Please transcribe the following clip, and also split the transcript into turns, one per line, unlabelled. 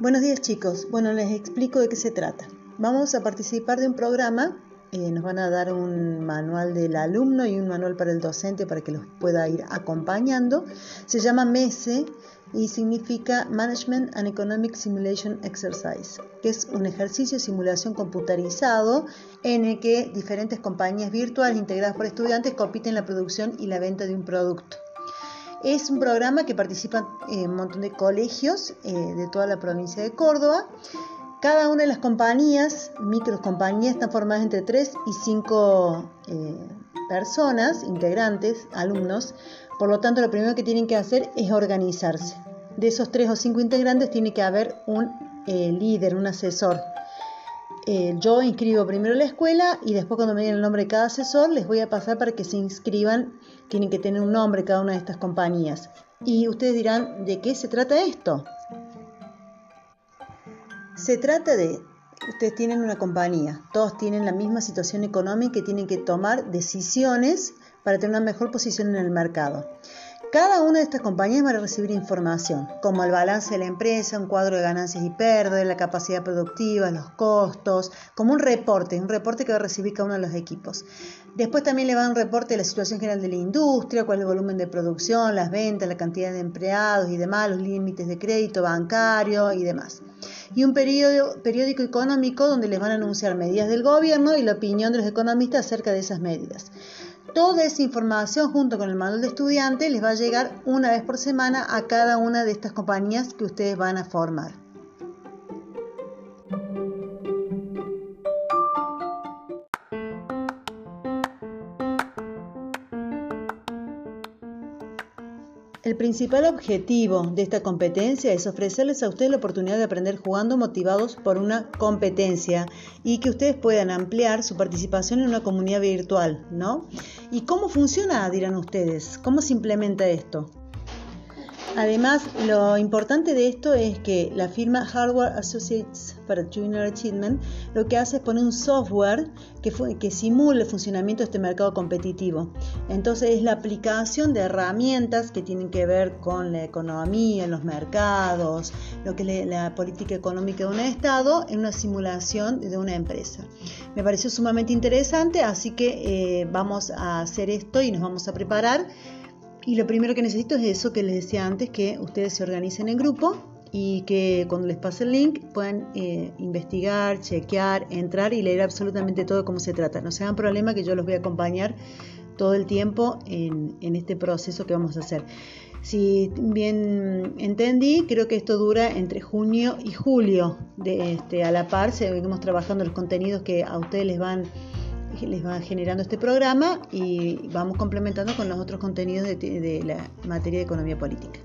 Buenos días chicos. Bueno, les explico de qué se trata. Vamos a participar de un programa. Eh, nos van a dar un manual del alumno y un manual para el docente para que los pueda ir acompañando. Se llama MESE y significa Management and Economic Simulation Exercise, que es un ejercicio de simulación computarizado en el que diferentes compañías virtuales integradas por estudiantes compiten en la producción y la venta de un producto. Es un programa que participan eh, un montón de colegios eh, de toda la provincia de Córdoba. Cada una de las compañías, micro compañías, están formadas entre 3 y 5 eh, personas, integrantes, alumnos. Por lo tanto, lo primero que tienen que hacer es organizarse. De esos 3 o 5 integrantes tiene que haber un líder, un asesor. Yo inscribo primero la escuela y después cuando me den el nombre de cada asesor les voy a pasar para que se inscriban tienen que tener un nombre cada una de estas compañías. Y ustedes dirán, ¿de qué se trata esto? Se trata de, ustedes tienen una compañía, todos tienen la misma situación económica y tienen que tomar decisiones para tener una mejor posición en el mercado. Cada una de estas compañías va a recibir información, como el balance de la empresa, un cuadro de ganancias y pérdidas, la capacidad productiva, los costos, como un reporte, un reporte que va a recibir cada uno de los equipos. Después también le va un reporte de la situación general de la industria, cuál es el volumen de producción, las ventas, la cantidad de empleados y demás, los límites de crédito bancario y demás. Y un periódico económico donde les van a anunciar medidas del gobierno y la opinión de los economistas acerca de esas medidas. Toda esa información junto con el manual de estudiante les va a llegar una vez por semana a cada una de estas compañías que ustedes van a formar. El principal objetivo de esta competencia es ofrecerles a ustedes la oportunidad de aprender jugando motivados por una competencia y que ustedes puedan ampliar su participación en una comunidad virtual, ¿no? ¿Y cómo funciona, dirán ustedes? ¿Cómo se implementa esto? Además, lo importante de esto es que la firma Hardware Associates para Junior Achievement lo que hace es poner un software que, que simule el funcionamiento de este mercado competitivo. Entonces es la aplicación de herramientas que tienen que ver con la economía, los mercados, lo que es la política económica de un Estado en una simulación de una empresa. Me pareció sumamente interesante, así que eh, vamos a hacer esto y nos vamos a preparar y lo primero que necesito es eso que les decía antes, que ustedes se organicen en grupo y que cuando les pase el link puedan eh, investigar, chequear, entrar y leer absolutamente todo cómo se trata. No se hagan problema que yo los voy a acompañar todo el tiempo en, este proceso que vamos a hacer. Si bien entendí, creo que esto dura entre junio y julio. Este, a la par, seguimos trabajando los contenidos que a ustedes les van les va generando este programa y vamos complementando con los otros contenidos de, de la materia de economía política.